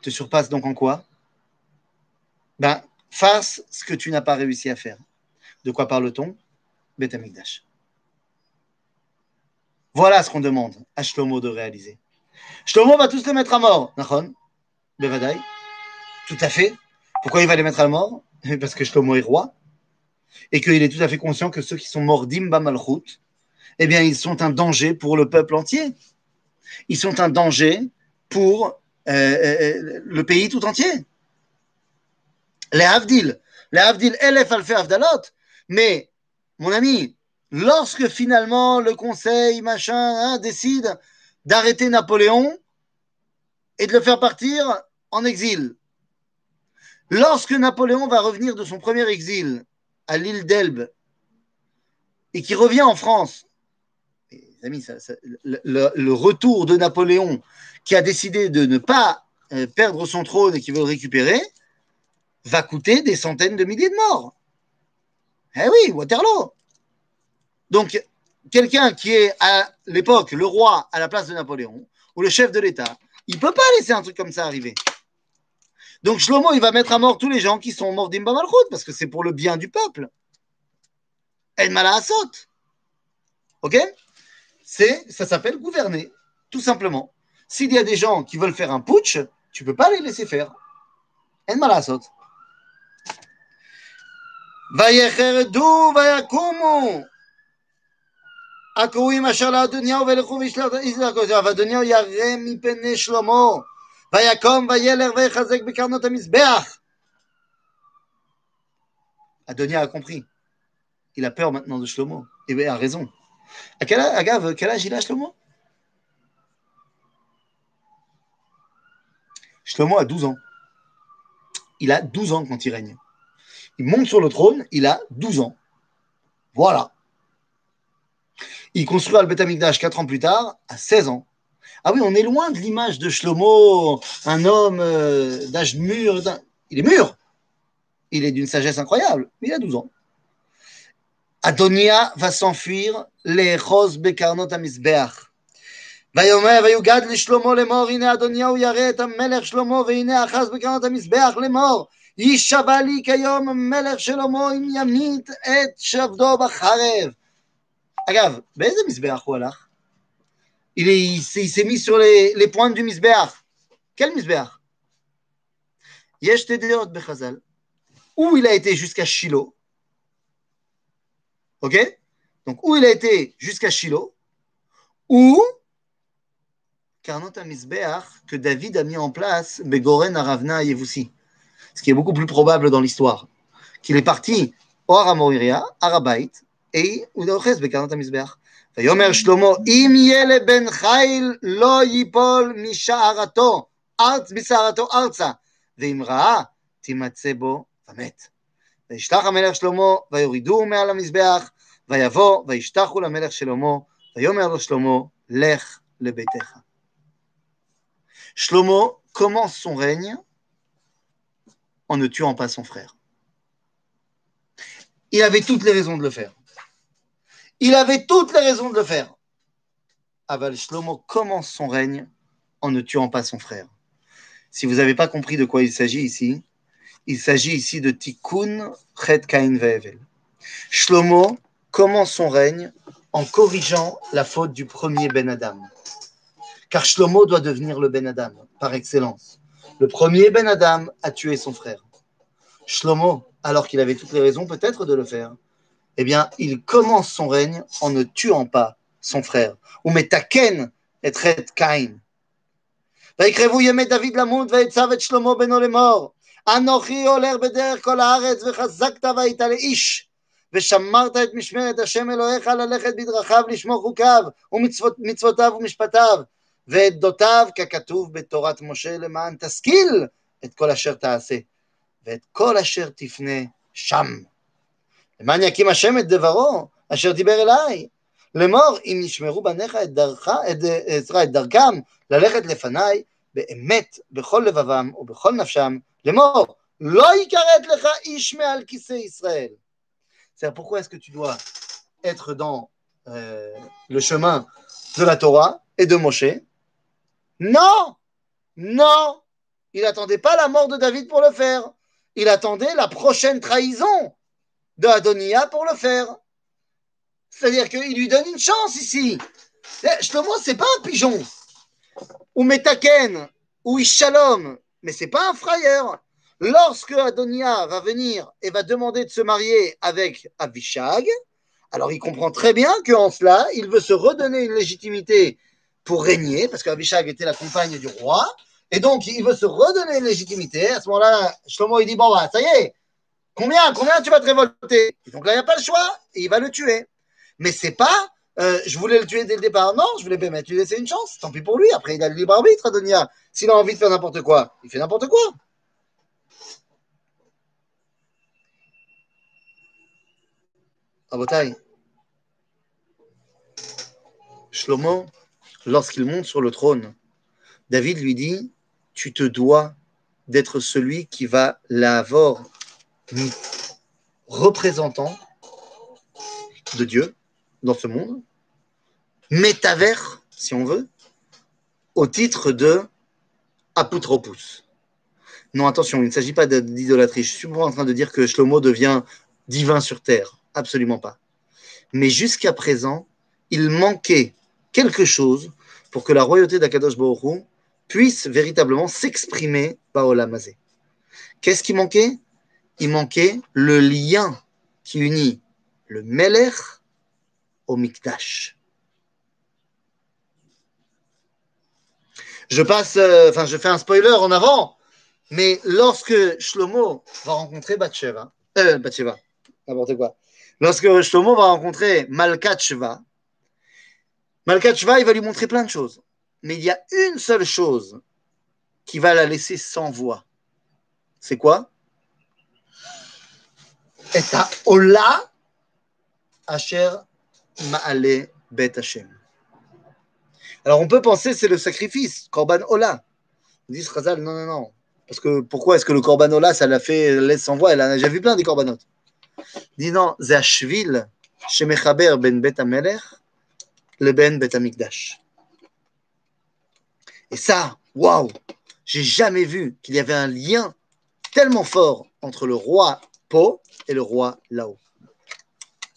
te surpasse donc en quoi? Ben, fasse ce que tu n'as pas réussi à faire. De quoi parle-t-on? Beth Voilà ce qu'on demande à Shlomo de réaliser. Shlomo va tous les mettre à mort. Nachon Bevadaï Tout à fait. Pourquoi il va les mettre à mort? Parce que Shlomo est roi et qu'il est tout à fait conscient que ceux qui sont morts d'Imba Malchut, eh bien, ils sont un danger pour le peuple entier. Ils sont un danger pour euh, euh, le pays tout entier. Les Havdil, les Havdil, Elef Alfe Avdalot. Mais, mon ami, lorsque finalement le conseil, machin, hein, décide d'arrêter Napoléon et de le faire partir en exil, lorsque Napoléon va revenir de son premier exil à l'île d'Elbe et qui revient en France, amis, le, retour de Napoléon qui a décidé de ne pas euh, perdre son trône et qui veut le récupérer, va coûter des centaines de milliers de morts. Eh oui, Waterloo. Donc, quelqu'un qui est à l'époque le roi à la place de Napoléon, ou le chef de l'État, il ne peut pas laisser un truc comme ça arriver. Donc Shlomo, il va mettre à mort tous les gens qui sont morts d'Imba Malchut, parce que c'est pour le bien du peuple. El Malahasot. Ok? Ça s'appelle gouverner, tout simplement. S'il y a des gens qui veulent faire un putsch, tu ne peux pas les laisser faire. El Malahasot. Vayecherdu vayakumu הקרואים אשר לאדוניהו וילכו וישלח איזלקו ואדוניהו ירא מפני שלמה ויקום וילך ויחזק בקרנות המזבח. Adonia a compris. Il a peur maintenant de Shlomo. Et il a raison. À quel, Agave, quel âge il a, Shlomo Shlomo a 12 ans. il a 12 ans quand il règne. Il monte sur le trône, il a 12 ans. Voilà. Il construira le Beth Amikdash 4 ans plus tard, à 16 ans. Ah oui, on est loin de l'image de Shlomo, un homme euh, d'âge mûr. Il est mûr. Il est d'une sagesse incroyable, mais il a 12 ans. Adonia va s'enfuir, les roses bekarnot amizbeach. ויאמר ויוגד לשלמה לאמור הנה אדוניהו ירא את המלך שלמה והנה אחז בקרנות המזבח לאמור יישבע לי כיום המלך שלמה אם ימית את שבדו בחרב. אגב, באיזה מזבח הוא הלך? Il s'est mis sur les, les pointes du misbéach. Quel misbéach Yesh Tedeot Bechazal. Où il a été jusqu'à Shiloh. Ok Donc, où il a été jusqu'à Shiloh. Ou Karnot Misbéach que David a mis en place Begoren Aravna Yevoussi. Ce qui est beaucoup plus probable dans l'histoire. Qu'il est parti au Aramoiria, Arabait, et Udaoches Bekarnot Misbéach. ויאמר שלמה, אם יהיה לבן חיל לא ייפול משערתו, ארץ בשערתו ארצה, ואם ראה, תימצא בו ומת. וישלח המלך שלמה, ויורידוהו מעל המזבח, ויבוא, וישתחו למלך שלמה, ויאמר לו שלמה, לך לביתך. Shlomo commence son règne en ne tuant pas son frère. Il avait toutes les raisons de le faire. Il avait toutes les raisons de le faire. Aval Shlomo commence son règne en ne tuant pas son frère? Si vous n'avez pas compris de quoi il s'agit ici, il s'agit ici de Tikkun Chet Kain. Shlomo commence son règne en corrigeant la faute du premier Ben Adam? Car Shlomo doit devenir le Ben Adam par excellence. Le premier Ben Adam a tué son frère. Shlomo, alors qu'il avait toutes les raisons peut-être de le faire, eh bien, il commence son règne en ne tuant pas son frère. Ou metaken et Kain. ויקרבו ימי דוד למות ויצב את שלמה בנו לאמור אנוכי הולך בדרך כל הארץ וחזקת והיית לאיש ושמרת את משמרת השם אלוהיך ללכת בדרכיו לשמור חוקיו ומצוותיו ומשפטיו ואת דותיו ככתוב בתורת משה למען תשכיל את כל אשר תעשה ואת כל אשר תפנה שם. למען יקים השם את דברו, אשר דיבר אליי. לאמור, אם נשמרו בניך את, דרך, את, עזרה, את דרכם ללכת לפניי, באמת, בכל לבבם ובכל נפשם, לאמור, לא יכרת לך איש מעל כיסא ישראל. C'est pourquoi est-ce que tu dois être dans euh, le chemin de la Torah et de Moshe Non Non Il n'attendait pas la mort de David pour le faire. Il attendait la prochaine trahison de Adonia pour le faire. C'est-à-dire qu'il lui donne une chance ici. Shlomo, c'est pas un pigeon. Ou Metaken, ou Ishalom, mais c'est pas un frayeur. Lorsque Adonia va venir et va demander de se marier avec Avishag, alors il comprend très bien qu'en cela, il veut se redonner une légitimité pour régner, parce qu'Avishag était la compagne du roi, et donc il veut se redonner une légitimité. À ce moment-là, Shlomo, il dit, bon, bah, ça y est, Combien, combien tu vas te révolter Donc là, il n'y a pas le choix et il va le tuer. Mais c'est pas, euh, je voulais le tuer dès le départ. Non, je voulais bien mettre, lui laisser une chance. Tant pis pour lui. Après, il a le libre arbitre, Adonia. S'il a envie de faire n'importe quoi, il fait n'importe quoi. Abotai. Shlomo, lorsqu'il monte sur le trône, David lui dit Tu te dois d'être celui qui va l'avoir représentant de Dieu dans ce monde, métavers, si on veut, au titre de apotropous. Non, attention, il ne s'agit pas d'idolâtrie. Je suis pas en train de dire que Shlomo devient divin sur terre. Absolument pas. Mais jusqu'à présent, il manquait quelque chose pour que la royauté d'Akadosh puisse véritablement s'exprimer par Olamazé. Qu'est-ce qui manquait? Il manquait le lien qui unit le Melech au Mikdash. Je passe, euh, enfin, je fais un spoiler en avant, mais lorsque Shlomo va rencontrer Bathsheba, euh, n'importe quoi, lorsque Shlomo va rencontrer Malkat Sheva, Malkat Sheva, il va lui montrer plein de choses. Mais il y a une seule chose qui va la laisser sans voix c'est quoi? À Ola Asher Maale Bet Hashem. Alors on peut penser c'est le sacrifice, Korban Ola. Disent Khazal, non, non, non. Parce que pourquoi est-ce que le Korban Ola, ça l'a fait laisse sans voix Elle a déjà vu plein des Korbanot. Dis non, c'est Shemechaber Ben Bet Amelech, le Ben Bet Amikdash. Et ça, waouh, j'ai jamais vu qu'il y avait un lien tellement fort entre le roi Po et le roi Lao.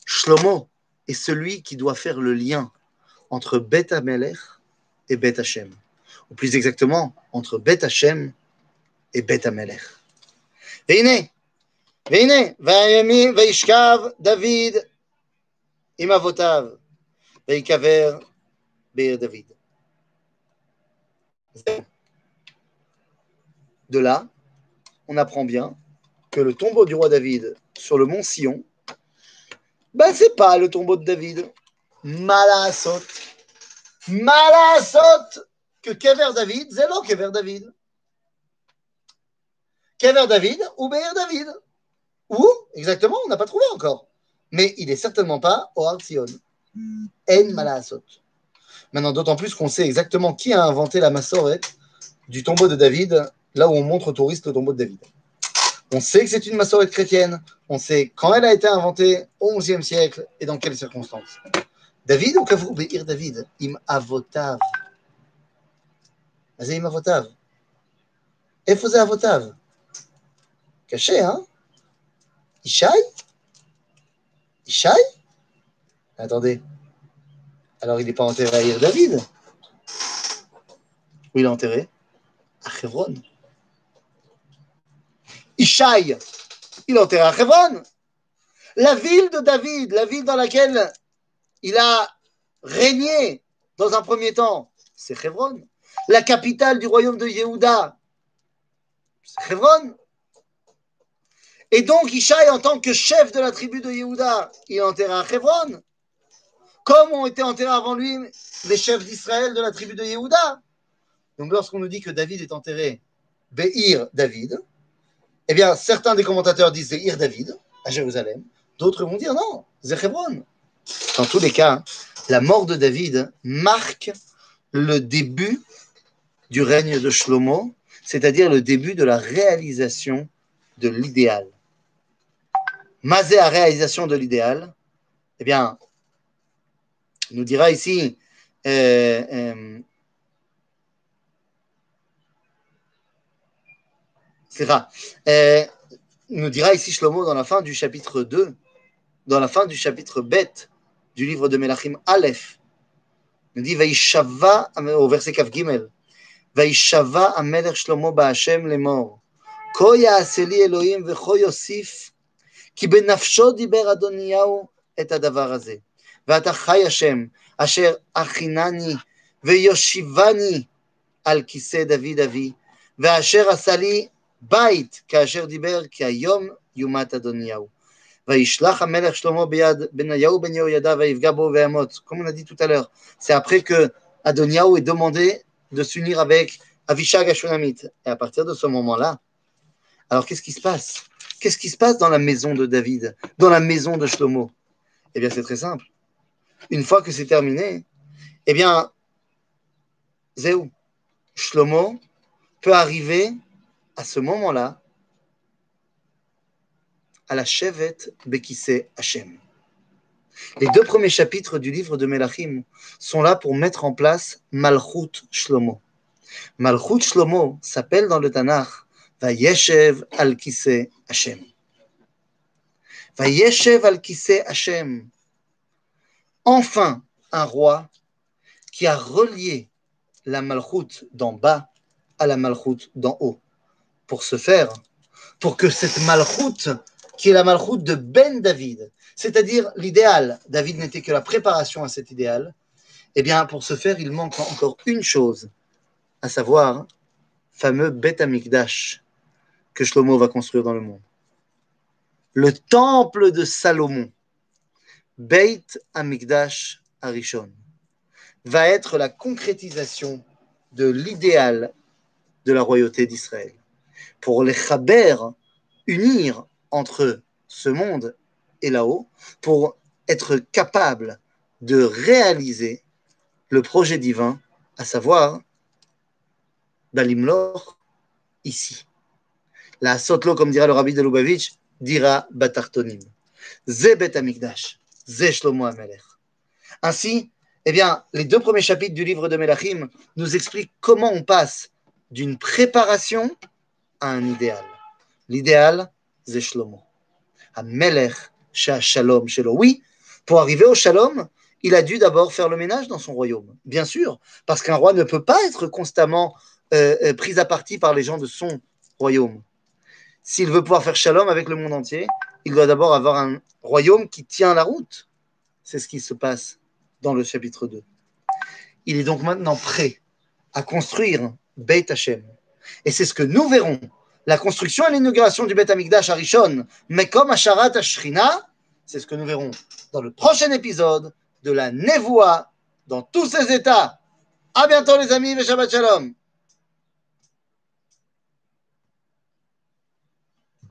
Shlomo est celui qui doit faire le lien entre Bet Amelech et Bet Hashem. Ou plus exactement, entre Bet Hashem et Bet Amelech. והנה, והנה, וישכב דוד עם אבותיו, ויקבר בעיר דוד. De là, on apprend bien que le tombeau du roi David sur le mont Sion, ben c'est pas le tombeau de David. Malasot. Malasot que Kever David, là Kever David. Kever David ou Beir David. Où Exactement, on n'a pas trouvé encore. Mais il n'est certainement pas au Sion. En Malasot. Maintenant, d'autant plus qu'on sait exactement qui a inventé la massorette du tombeau de David, là où on montre aux touristes le tombeau de David. On sait que c'est une massorette chrétienne, on sait quand elle a été inventée au XIe siècle et dans quelles circonstances. David ou Kavru Be'ir David Im Avotav. אז עם אבותיו. איפה זה אבותיו? קשה, אה? ישי? ישי? Attendez. Alors, il n'est pas enterré à Ir David. Où il est enterré À Hebron. Ishaï, il est enterré à Hebron. La ville de David, la ville dans laquelle il a régné dans un premier temps, c'est Hebron. La capitale du royaume de Yehuda, c'est Hebron. Et donc, Ishaï, en tant que chef de la tribu de Yehuda, il est enterré à Hebron comme ont été enterrés avant lui les chefs d'Israël de la tribu de Yehuda. Donc lorsqu'on nous dit que David est enterré Be'ir David, eh bien certains des commentateurs disent Be'ir David à Jérusalem, d'autres vont dire non, Zechebron. Dans tous les cas, la mort de David marque le début du règne de Shlomo, c'est-à-dire le début de la réalisation de l'idéal. Mazé à réalisation de l'idéal, eh bien, nous dira ici euh, euh, euh, nous dira ici Shlomo dans la fin du chapitre 2, dans la fin du chapitre bête du livre de Melachim Aleph, nous dit Vaishava au verset Kaf Gimel Vaishava Amelech Shlomo Ba'Hashem lemor Ko ya'ase li Elohim v'cho yosif ki benafsho diber Adoniyahu et hadavar hazeh ואתה חי השם, אשר הכינני ויושיבני על כיסא דוד אבי, ואשר עשה לי בית כאשר דיבר, כי היום יומת אדוניהו. וישלח המלך שלמה ביד בניהו בן יהוידע ויפגע בו וימות. Comme on a dit tout à l'heure, c'est après que Adoniaou est demandé de s'unir avec Avishag Ashunamite. Et à partir de ce moment-là, alors qu'est-ce qui se passe Qu'est-ce qui se passe dans la maison de David, dans la maison de Shlomo Eh bien, c'est très simple une fois que c'est terminé, eh bien, Zéou, Shlomo peut arriver à ce moment-là à la Shevet Bekise Hashem. Les deux premiers chapitres du livre de Melachim sont là pour mettre en place Malchut Shlomo. Malchut Shlomo s'appelle dans le Tanakh Vayeshev al Kise Hashem. Vayeshev al Kise Hashem enfin un roi qui a relié la malchoute d'en bas à la malchoute d'en haut. Pour ce faire, pour que cette malchoute, qui est la malchoute de Ben David, c'est-à-dire l'idéal, David n'était que la préparation à cet idéal, eh bien, pour ce faire, il manque encore une chose, à savoir, fameux Bet Amikdash que Shlomo va construire dans le monde. Le temple de Salomon Beit Amikdash Arishon va être la concrétisation de l'idéal de la royauté d'Israël. Pour les chaber, unir entre ce monde et là-haut, pour être capable de réaliser le projet divin, à savoir Balimlor, ici. La Sotlo, comme dira le rabbi de Lubavitch, dira Batartonim. Ze Bet Amikdash, Ze Shlomo Amelech. Ainsi, eh bien, les deux premiers chapitres du livre de Melachim nous expliquent comment on passe d'une préparation un idéal. L'idéal, c'est Shlomo. Un Melech, Shalom, Shelo. Oui, pour arriver au Shalom, il a dû d'abord faire le ménage dans son royaume. Bien sûr, parce qu'un roi ne peut pas être constamment euh, euh, pris à partie par les gens de son royaume. S'il veut pouvoir faire Shalom avec le monde entier, il doit d'abord avoir un royaume qui tient la route. C'est ce qui se passe dans le chapitre 2. Il est donc maintenant prêt à construire Beit Hashem. Et c'est ce que nous verrons. La construction et l'inauguration du Beit Amikdash à Rishon, mais comme à Sharat Ashrina, c'est ce que nous verrons dans le prochain épisode de la Nevoa dans tous ses états. À bientôt les amis, et Shalom.